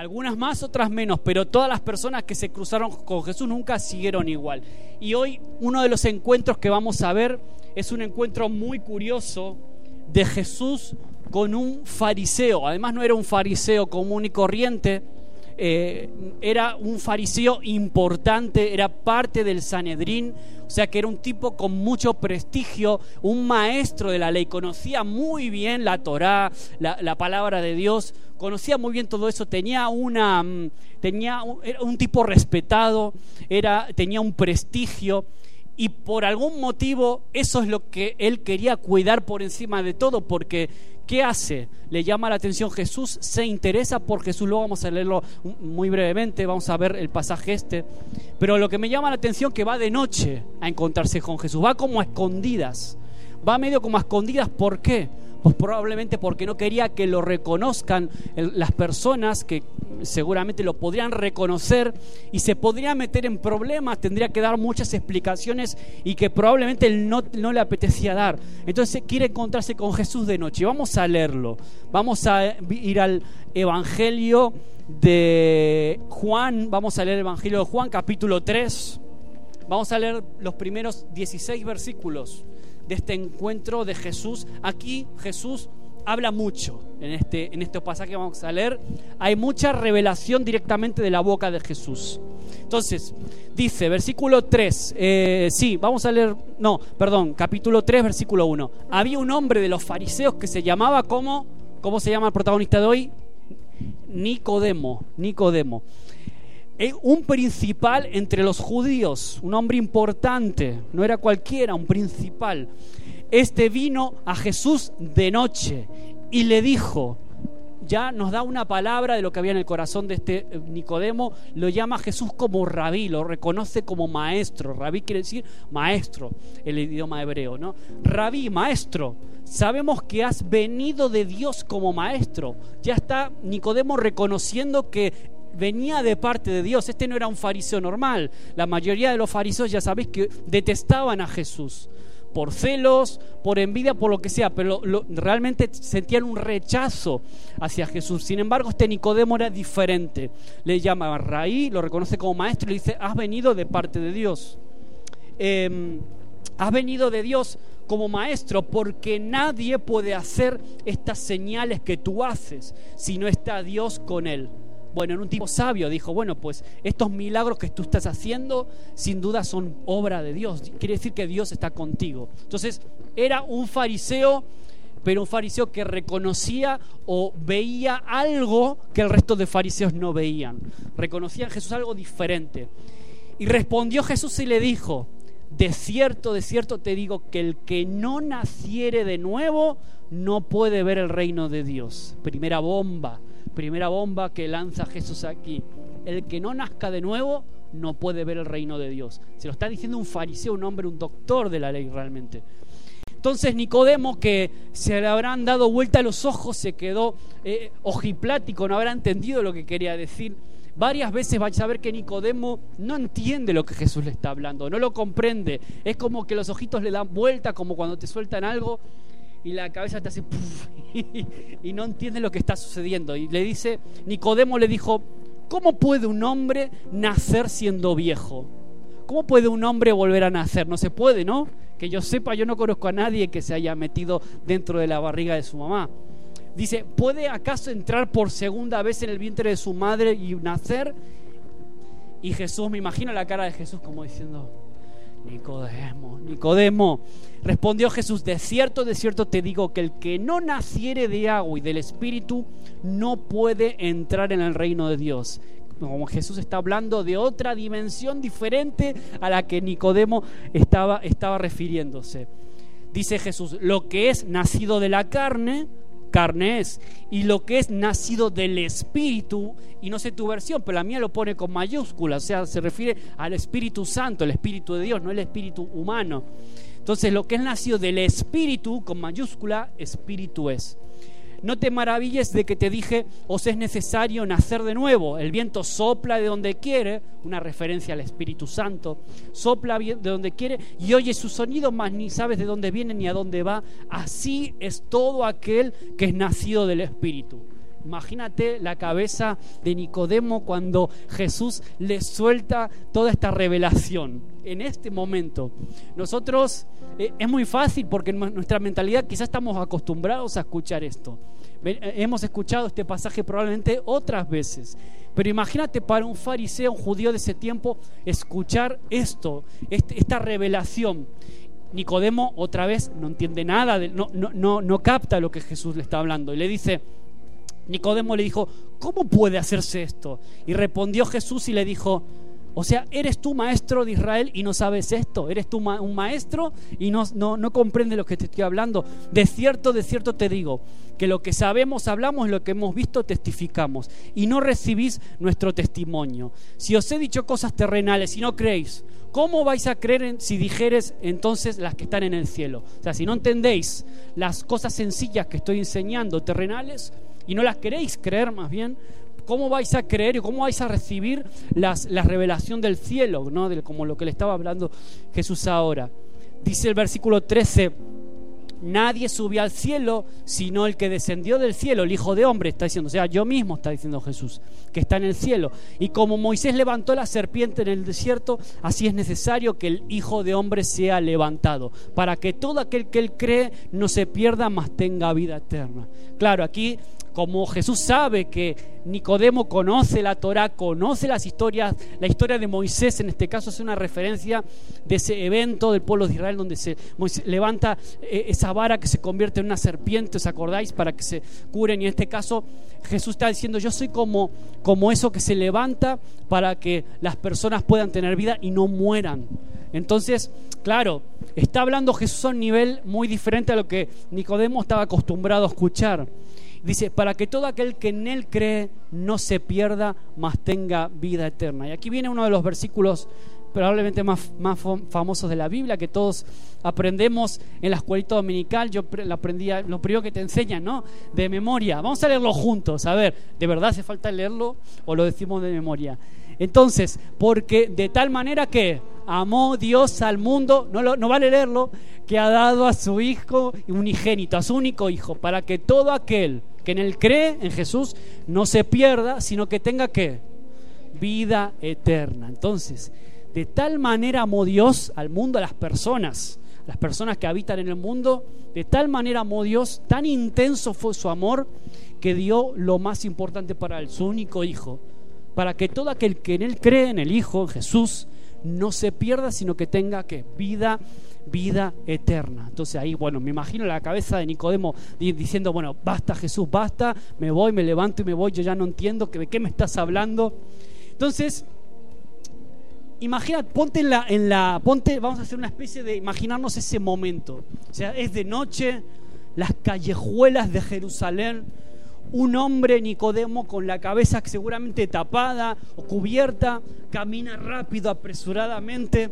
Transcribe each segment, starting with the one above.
Algunas más, otras menos, pero todas las personas que se cruzaron con Jesús nunca siguieron igual. Y hoy uno de los encuentros que vamos a ver es un encuentro muy curioso de Jesús con un fariseo. Además no era un fariseo común y corriente, eh, era un fariseo importante, era parte del Sanedrín, o sea que era un tipo con mucho prestigio, un maestro de la ley, conocía muy bien la Torá, la, palabra de Dios, conocía muy bien todo eso, tenía una mm, tenía era un tipo respetado, era tenía un prestigio y por algún motivo eso es lo que él quería cuidar por encima de todo porque ¿Qué hace? Le llama la atención Jesús, se interesa por Jesús, luego vamos a leerlo muy brevemente, vamos a ver el pasaje este, pero lo que me llama la atención que va de noche a encontrarse con Jesús, va como a escondidas, va medio como a escondidas, ¿por qué? Pues probablemente porque no quería que lo reconozcan las personas que seguramente lo podrían reconocer y se podría meter en problemas, tendría que dar muchas explicaciones y que probablemente él no, no le apetecía dar. Entonces quiere encontrarse con Jesús de noche. Vamos a leerlo. Vamos a ir al Evangelio de Juan. Vamos a leer el Evangelio de Juan capítulo 3. Vamos a leer los primeros 16 versículos de este encuentro de Jesús. Aquí Jesús habla mucho en este, en este pasaje que vamos a leer. Hay mucha revelación directamente de la boca de Jesús. Entonces, dice, versículo 3, eh, sí, vamos a leer, no, perdón, capítulo 3, versículo 1. Había un hombre de los fariseos que se llamaba como, ¿cómo se llama el protagonista de hoy? Nicodemo, Nicodemo. Eh, un principal entre los judíos, un hombre importante, no era cualquiera, un principal. Este vino a Jesús de noche y le dijo, ya nos da una palabra de lo que había en el corazón de este eh, Nicodemo, lo llama Jesús como rabí, lo reconoce como maestro. Rabí quiere decir maestro, el idioma hebreo, ¿no? Rabí, maestro, sabemos que has venido de Dios como maestro. Ya está Nicodemo reconociendo que venía de parte de Dios. Este no era un fariseo normal. La mayoría de los fariseos ya sabéis que detestaban a Jesús por celos, por envidia, por lo que sea, pero realmente sentían un rechazo hacia Jesús. Sin embargo, este Nicodemo era diferente. Le llama Raí, lo reconoce como maestro y le dice, has venido de parte de Dios. Em, has venido de Dios como maestro porque nadie puede hacer estas señales que tú haces si no está Dios con él. Bueno, en un tipo sabio dijo, bueno, pues estos milagros que tú estás haciendo sin duda son obra de Dios. Quiere decir que Dios está contigo. Entonces, era un fariseo, pero un fariseo que reconocía o veía algo que el resto de fariseos no veían. Reconocía en Jesús algo diferente. Y respondió Jesús y le dijo, de cierto, de cierto te digo que el que no naciere de nuevo no puede ver el reino de Dios. Primera bomba primera bomba que lanza Jesús aquí. El que no nazca de nuevo no puede ver el reino de Dios. Se lo está diciendo un fariseo, un hombre, un doctor de la ley realmente. Entonces Nicodemo, que se le habrán dado vuelta a los ojos, se quedó eh, ojiplático, no habrá entendido lo que quería decir. Varias veces vais a ver que Nicodemo no entiende lo que Jesús le está hablando, no lo comprende. Es como que los ojitos le dan vuelta, como cuando te sueltan algo y la cabeza te hace y, no entiende lo que está sucediendo. Y le dice, Nicodemo le dijo, ¿cómo puede un hombre nacer siendo viejo? ¿Cómo puede un hombre volver a nacer? No se puede, ¿no? Que yo sepa, yo no conozco a nadie que se haya metido dentro de la barriga de su mamá. Dice, ¿puede acaso entrar por segunda vez en el vientre de su madre y nacer? Y Jesús, me imagino la cara de Jesús como diciendo, Nicodemo, Nicodemo, respondió Jesús, de cierto, de cierto te digo que el que no naciere de agua y del Espíritu no puede entrar en el reino de Dios. Como Jesús está hablando de otra dimensión diferente a la que Nicodemo estaba, estaba refiriéndose. Dice Jesús, lo que es nacido de la carne, carne es. Y lo que es nacido del Espíritu, y no sé tu versión, pero la mía lo pone con mayúscula, o sea, se refiere al Espíritu Santo, el Espíritu de Dios, no el Espíritu humano. Entonces, lo que es nacido del Espíritu, con mayúscula, Espíritu es. No te maravilles de que te dije, os es necesario nacer de nuevo. El viento sopla de donde quiere, una referencia al Espíritu Santo, sopla de donde quiere y oye su sonido, mas ni sabes de dónde viene ni a dónde va. Así es todo aquel que es nacido del Espíritu. Imagínate la cabeza de Nicodemo cuando Jesús le suelta toda esta revelación. En este momento, nosotros eh, es muy fácil porque en nuestra mentalidad quizás estamos acostumbrados a escuchar esto. Eh, hemos escuchado este pasaje probablemente otras veces. Pero imagínate para un fariseo, un judío de ese tiempo, escuchar esto, este, esta revelación. Nicodemo otra vez no entiende nada, no, no, no, no capta lo que Jesús le está hablando. Y le dice, Nicodemo le dijo, ¿cómo puede hacerse esto? Y respondió Jesús y le dijo, o sea, eres tú maestro de Israel y no sabes esto. Eres tú un maestro y no, no, no comprendes lo que te estoy hablando. De cierto, de cierto te digo, que lo que sabemos hablamos, lo que hemos visto testificamos. Y no recibís nuestro testimonio. Si os he dicho cosas terrenales y no creéis, ¿cómo vais a creer si dijeres entonces las que están en el cielo? O sea, si no entendéis las cosas sencillas que estoy enseñando terrenales y no las queréis creer más bien, ¿cómo vais a creer y cómo vais a recibir las, la revelación del cielo, ¿no? como lo que le estaba hablando Jesús ahora? Dice el versículo 13, nadie subió al cielo sino el que descendió del cielo, el Hijo de Hombre, está diciendo, o sea, yo mismo está diciendo Jesús, que está en el cielo. Y como Moisés levantó la serpiente en el desierto, así es necesario que el Hijo de Hombre sea levantado, para que todo aquel que él cree no se pierda, mas tenga vida eterna. Claro, aquí como Jesús sabe que Nicodemo conoce la Torah, conoce las historias, la historia de Moisés en este caso es una referencia de ese evento del pueblo de Israel donde se levanta eh, esa vara que se convierte en una serpiente, ¿os acordáis? Para que se curen y en este caso Jesús está diciendo yo soy como, como eso que se levanta para que las personas puedan tener vida y no mueran. Entonces, claro, está hablando Jesús a un nivel muy diferente a lo que Nicodemo estaba acostumbrado a escuchar. Dice, para que todo aquel que en Él cree no se pierda, mas tenga vida eterna. Y aquí viene uno de los versículos probablemente más, más famosos de la Biblia, que todos aprendemos en la escuelita dominical. Yo lo aprendí, lo primero que te enseñan, ¿no? De memoria. Vamos a leerlo juntos. A ver, ¿de verdad hace falta leerlo o lo decimos de memoria? Entonces, porque de tal manera que amó Dios al mundo, no, no vale leerlo, que ha dado a su Hijo unigénito, a su único Hijo, para que todo aquel que en él cree, en Jesús, no se pierda, sino que tenga que vida eterna. Entonces, de tal manera amó Dios al mundo, a las personas, a las personas que habitan en el mundo, de tal manera amó Dios, tan intenso fue su amor, que dio lo más importante para él, su único Hijo, para que todo aquel que en él cree, en el Hijo, en Jesús, no se pierda, sino que tenga que vida eterna vida eterna. Entonces ahí, bueno, me imagino la cabeza de Nicodemo diciendo, bueno, basta Jesús, basta, me voy, me levanto y me voy, yo ya no entiendo de qué me estás hablando. Entonces, imagina, ponte en la, en la, ponte, vamos a hacer una especie de imaginarnos ese momento. O sea, es de noche, las callejuelas de Jerusalén, un hombre Nicodemo con la cabeza seguramente tapada o cubierta, camina rápido, apresuradamente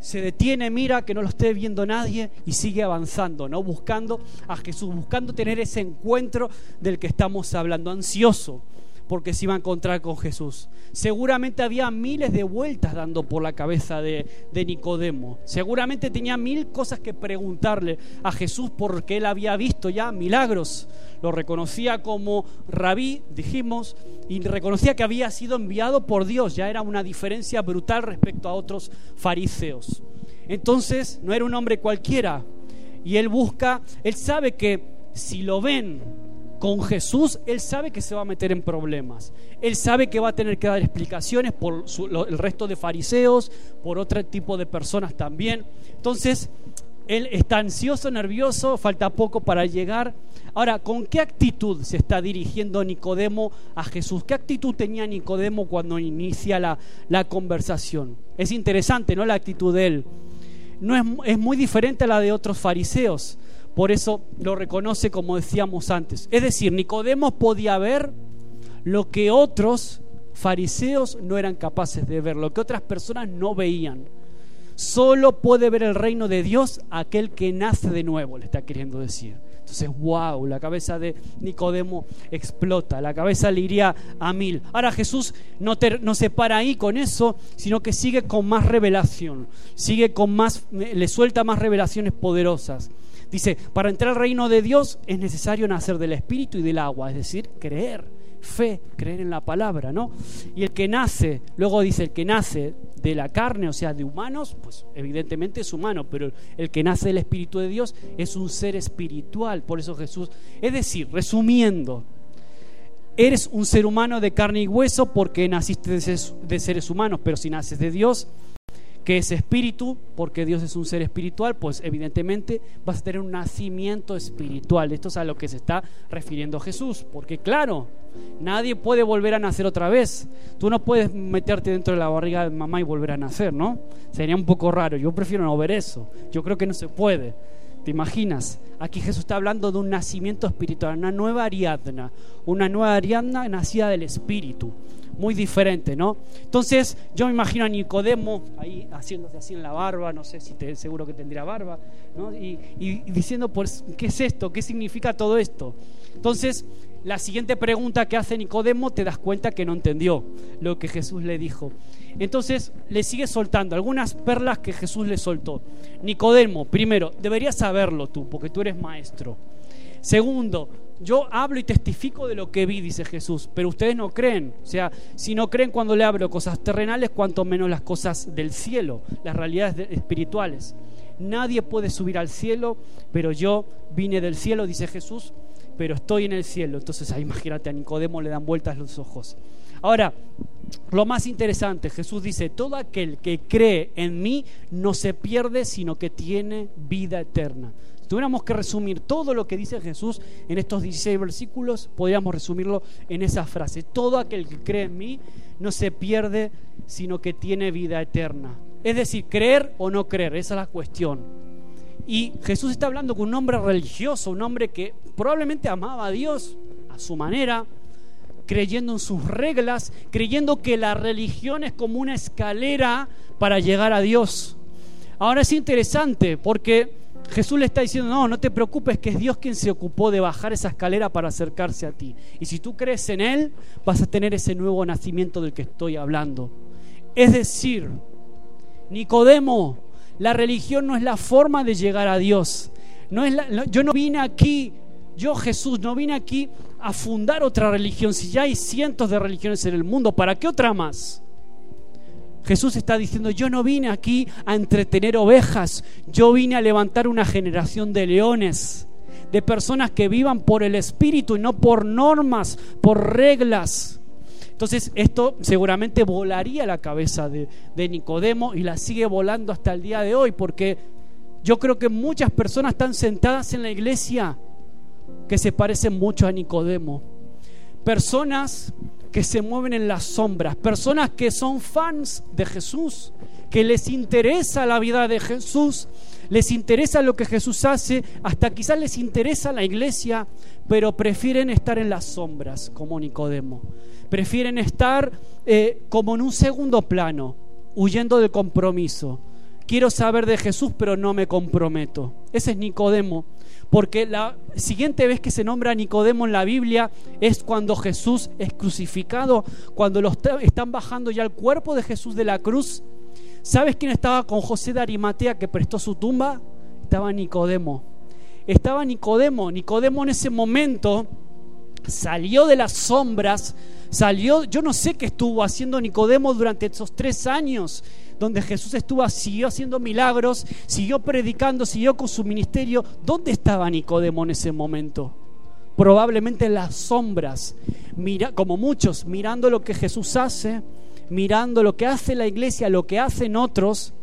se detiene, mira que no lo esté viendo nadie y sigue avanzando, ¿no? Buscando a Jesús, buscando tener ese encuentro del que estamos hablando, ansioso porque se iba a encontrar con Jesús. Seguramente había miles de vueltas dando por la cabeza de, de, Nicodemo. Seguramente tenía mil cosas que preguntarle a Jesús porque él había visto ya milagros. Lo reconocía como rabí, dijimos, y reconocía que había sido enviado por Dios. Ya era una diferencia brutal respecto a otros fariseos. Entonces no era un hombre cualquiera. Y él busca, él sabe que si lo ven con Jesús, él sabe que se va a meter en problemas. Él sabe que va a tener que dar explicaciones por el resto de fariseos, por otro tipo de personas también. Entonces, él está ansioso, nervioso, falta poco para llegar. Ahora, ¿con qué actitud se está dirigiendo Nicodemo a Jesús? ¿Qué actitud tenía Nicodemo cuando inicia la, la conversación? Es interesante, ¿no? La actitud de él. No es, es muy diferente a la de otros fariseos. Por eso lo reconoce como decíamos antes. Es decir, Nicodemo podía ver lo que otros fariseos no eran capaces de ver, lo que otras personas no veían. Solo puede ver el reino de Dios aquel que nace de nuevo, le está queriendo decir. Entonces, wow, la cabeza de Nicodemo explota, la cabeza le iría a mil. Ahora Jesús no, no se para ahí con eso, sino que sigue con más revelación, sigue con más, le suelta más revelaciones poderosas. Dice, para entrar al reino de Dios es necesario nacer del espíritu y del agua, es decir, creer, fe, creer en la palabra, ¿no? Y el que nace, luego dice, el que nace de la carne, o sea, de humanos, pues evidentemente es humano, pero el que nace del espíritu de Dios es un ser espiritual, por eso Jesús, es decir, resumiendo, eres un ser humano de carne y hueso porque naciste de seres humanos, pero si naces de Dios, que es espíritu, porque Dios es un ser espiritual, pues evidentemente vas a tener un nacimiento espiritual. Esto es a lo que se está refiriendo Jesús, porque claro, nadie puede volver a nacer otra vez. Tú no puedes meterte dentro de la barriga de mamá y volver a nacer, ¿no? Sería un poco raro. Yo prefiero no ver eso. Yo creo que no se puede. ¿Te imaginas? Aquí Jesús está hablando de un nacimiento espiritual, una nueva Ariadna, una nueva Ariadna nacida del Espíritu muy diferente, ¿no? Entonces yo me imagino a Nicodemo ahí haciéndose así en la barba, no sé si te, seguro que tendría barba, ¿no? Y, diciendo, pues, ¿qué es esto? ¿Qué significa todo esto? Entonces, la siguiente pregunta que hace Nicodemo te das cuenta que no entendió lo que Jesús le dijo. Entonces le sigue soltando algunas perlas que Jesús le soltó. Nicodemo, primero, deberías saberlo tú, porque tú eres maestro. Segundo, yo hablo y testifico de lo que vi, dice Jesús, pero ustedes no creen. O sea, si no creen cuando le hablo cosas terrenales, cuanto menos las cosas del cielo, las realidades espirituales. Nadie puede subir al cielo, pero yo vine del cielo, dice Jesús, pero estoy en el cielo. Entonces, ahí imagínate, a Nicodemo le dan vueltas los ojos. Ahora, lo más interesante, Jesús dice, todo aquel que cree en mí no se pierde, sino que tiene vida eterna tuviéramos que resumir todo lo que dice Jesús en estos 16 versículos, podríamos resumirlo en esa frase. Todo aquel que cree en mí no se pierde, sino que tiene vida eterna. Es decir, creer o no creer, esa es la cuestión. Y Jesús está hablando con un hombre religioso, un hombre que probablemente amaba a Dios a su manera, creyendo en sus reglas, creyendo que la religión es como una escalera para llegar a Dios. Ahora es interesante porque Jesús le está diciendo, no, no te preocupes, que es Dios quien se ocupó de bajar esa escalera para acercarse a ti. Y si tú crees en Él, vas a tener ese nuevo nacimiento del que estoy hablando. Es decir, Nicodemo, la religión no es la forma de llegar a Dios. No es yo no vine aquí, yo Jesús, no vine aquí a fundar otra religión. Si ya hay cientos de religiones en el mundo, ¿para qué otra más? Jesús está diciendo, yo no vine aquí a entretener ovejas, yo vine a levantar una generación de leones, de personas que vivan por el Espíritu y no por normas, por reglas. Entonces esto seguramente volaría la cabeza de, de Nicodemo y la sigue volando hasta el día de hoy, porque yo creo que muchas personas están sentadas en la iglesia que se parecen mucho a Nicodemo. Personas que se mueven en las sombras, personas que son fans de Jesús, que les interesa la vida de Jesús, les interesa lo que Jesús hace, hasta quizás les interesa la iglesia, pero prefieren estar en las sombras, como Nicodemo. Prefieren estar eh, como en un segundo plano, huyendo del compromiso. Quiero saber de Jesús, pero no me comprometo. Ese es Nicodemo porque la siguiente vez que se nombra Nicodemo en la Biblia es cuando Jesús es crucificado, cuando los están bajando ya el cuerpo de Jesús de la cruz. ¿Sabes quién estaba con José de Arimatea que prestó su tumba? Estaba Nicodemo. Estaba Nicodemo. Nicodemo en ese momento salió de las sombras, salió, yo no sé qué estuvo haciendo Nicodemo durante esos tres años donde Jesús estuvo, siguió haciendo milagros, siguió predicando, siguió con su ministerio. ¿Dónde estaba Nicodemo en ese momento? Probablemente en las sombras, mira, como muchos, mirando lo que Jesús hace, mirando lo que hace la iglesia, lo que hacen otros,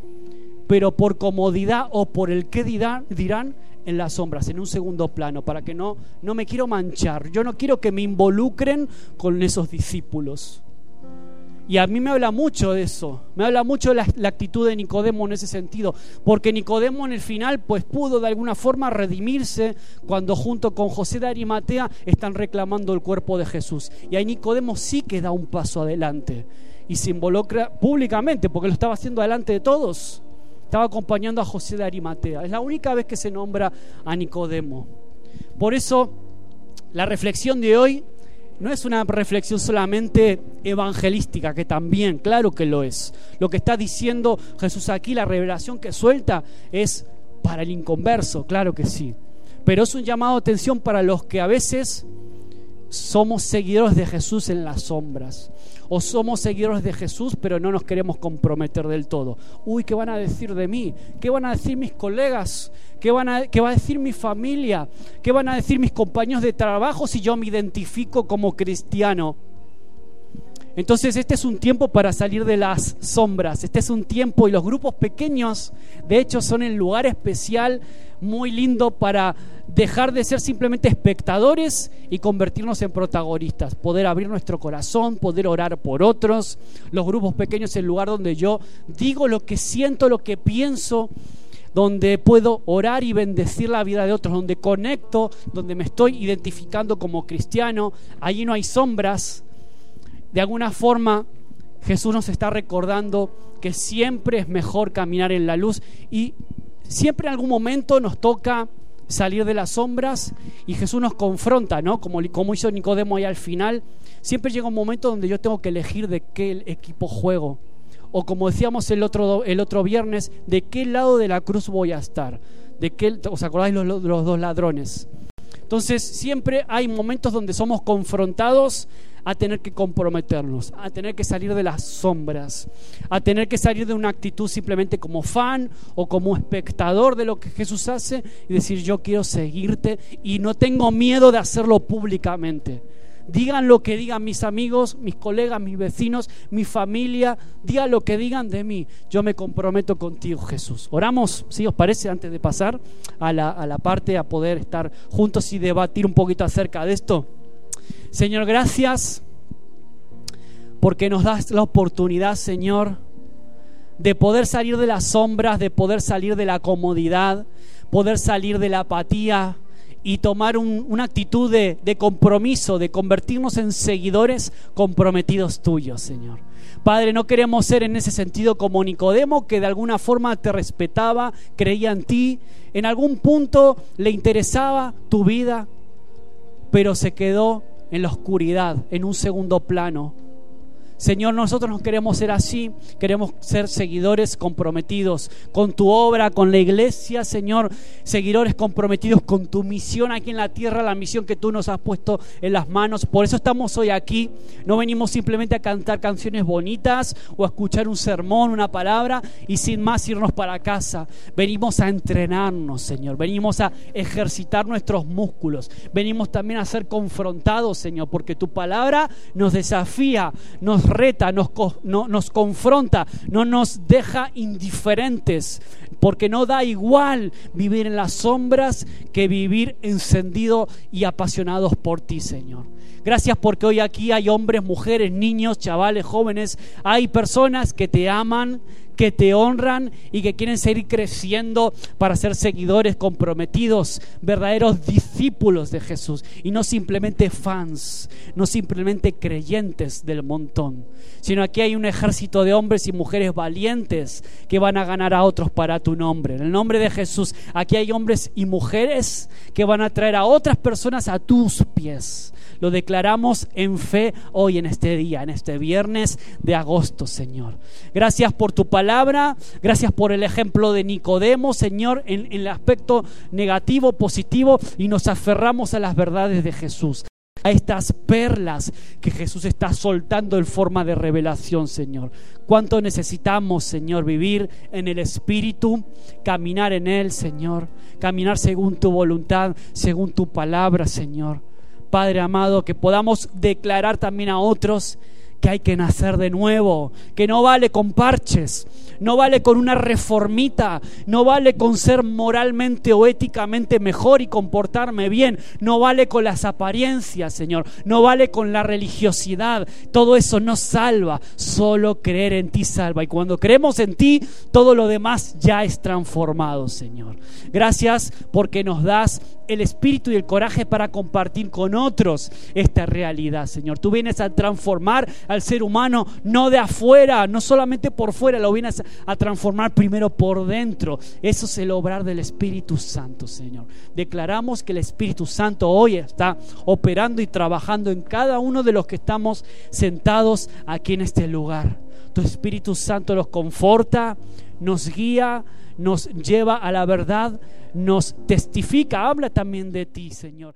pero por comodidad o por el que dirán, dirán en las sombras, en un segundo plano, para que no, no me quiero manchar. Yo no quiero que me involucren con esos discípulos. Y a mí me habla mucho de eso, me habla mucho de la, actitud de Nicodemo en ese sentido, porque Nicodemo en el final pues pudo de alguna forma redimirse cuando junto con José de Arimatea están reclamando el cuerpo de Jesús. Y ahí Nicodemo sí que da un paso adelante y se involucra públicamente, porque lo estaba haciendo delante de todos, estaba acompañando a José de Arimatea. Es la única vez que se nombra a Nicodemo. Por eso la reflexión de hoy no es una reflexión solamente evangelística, que también, claro que lo es. Lo que está diciendo Jesús aquí, la revelación que suelta, es para el inconverso, claro que sí. Pero es un llamado de atención para los que a veces somos seguidores de Jesús en las sombras. O somos seguidores de Jesús, pero no nos queremos comprometer del todo. Uy, ¿qué van a decir de mí? ¿Qué van a decir mis colegas? ¿Qué, van a, ¿Qué va a decir mi familia? ¿Qué van a decir mis compañeros de trabajo si yo me identifico como cristiano? Entonces este es un tiempo para salir de las sombras, este es un tiempo y los grupos pequeños, de hecho, son el lugar especial muy lindo para dejar de ser simplemente espectadores y convertirnos en protagonistas, poder abrir nuestro corazón, poder orar por otros. Los grupos pequeños el lugar donde yo digo lo que siento, lo que pienso donde puedo orar y bendecir la vida de otros, donde conecto, donde me estoy identificando como cristiano. Allí no hay sombras, de alguna forma Jesús nos está recordando que siempre es mejor caminar en la luz y siempre en algún momento nos toca salir de las sombras y Jesús nos confronta, ¿no? Como, como hizo Nicodemo ahí al final. Siempre llega un momento donde yo tengo que elegir de qué equipo juego. O como decíamos el otro, el otro viernes, de qué lado de la cruz voy a estar. ¿De qué, ¿Os acordáis los, los dos ladrones? Entonces siempre hay momentos donde somos confrontados a tener que comprometernos, a tener que salir de las sombras, a tener que salir de una actitud simplemente como fan o como espectador de lo que Jesús hace y decir yo quiero seguirte y no tengo miedo de hacerlo públicamente. Digan lo que digan mis amigos, mis colegas, mis vecinos, mi familia, digan lo que digan de mí. Yo me comprometo contigo, Jesús. Oramos, si os parece, antes de pasar a la, a la parte a poder estar juntos y debatir un poquito acerca de esto. Señor, gracias porque nos das la oportunidad, Señor, de poder salir de las sombras, de poder salir de la comodidad, poder salir de la apatía y tomar una actitud de, compromiso, de convertirnos en seguidores comprometidos tuyos, Señor. Padre, no queremos ser en ese sentido como Nicodemo, que de alguna forma te respetaba, creía en ti, en algún punto le interesaba tu vida, pero se quedó en la oscuridad, en un segundo plano, Señor, nosotros no queremos ser así, queremos ser seguidores comprometidos con tu obra, con la iglesia, Señor, seguidores comprometidos con tu misión aquí en la tierra, la misión que tú nos has puesto en las manos. Por eso estamos hoy aquí. No venimos simplemente a cantar canciones bonitas o a escuchar un sermón, una palabra y sin más irnos para casa. Venimos a entrenarnos, Señor. Venimos a ejercitar nuestros músculos. Venimos también a ser confrontados, Señor, porque tu palabra nos desafía, nos reta, nos, nos confronta, no nos deja indiferentes, porque no da igual vivir en las sombras que vivir encendido y apasionados por ti, Señor. Gracias porque hoy aquí hay hombres, mujeres, niños, chavales, jóvenes, hay personas que te aman, que te honran y que quieren seguir creciendo para ser seguidores comprometidos, verdaderos discípulos de Jesús y no simplemente fans, no simplemente creyentes del montón, sino aquí hay un ejército de hombres y mujeres valientes que van a ganar a otros para tu nombre. En el nombre de Jesús, aquí hay hombres y mujeres que van a traer a otras personas a tus pies lo declaramos en fe hoy, en este día, en este viernes de agosto, Señor. Gracias por tu palabra, gracias por el ejemplo de Nicodemo, Señor, en, el aspecto negativo, positivo, y nos aferramos a las verdades de Jesús a estas perlas que Jesús está soltando en forma de revelación, Señor. Cuánto necesitamos, Señor, vivir en el Espíritu, caminar en Él, Señor, caminar según tu voluntad, según tu palabra, Señor. Padre amado, que podamos declarar también a otros que hay que nacer de nuevo, que no vale con parches, no vale con una reformita, no vale con ser moralmente o éticamente mejor y comportarme bien, no vale con las apariencias, Señor, no vale con la religiosidad, todo eso no salva, solo creer en ti salva. Y cuando creemos en ti, todo lo demás ya es transformado, Señor. Gracias porque nos das el espíritu y el coraje para compartir con otros esta realidad, Señor. Tú vienes a transformar al ser humano no de afuera, no solamente por fuera, lo vienes a transformar primero por dentro. Eso es el obrar del Espíritu Santo, Señor. Declaramos que el Espíritu Santo hoy está operando y trabajando en cada uno de los que estamos sentados aquí en este lugar Tu Espíritu Santo los conforta, nos guía, nos lleva a la verdad, nos testifica, habla también de ti, Señor.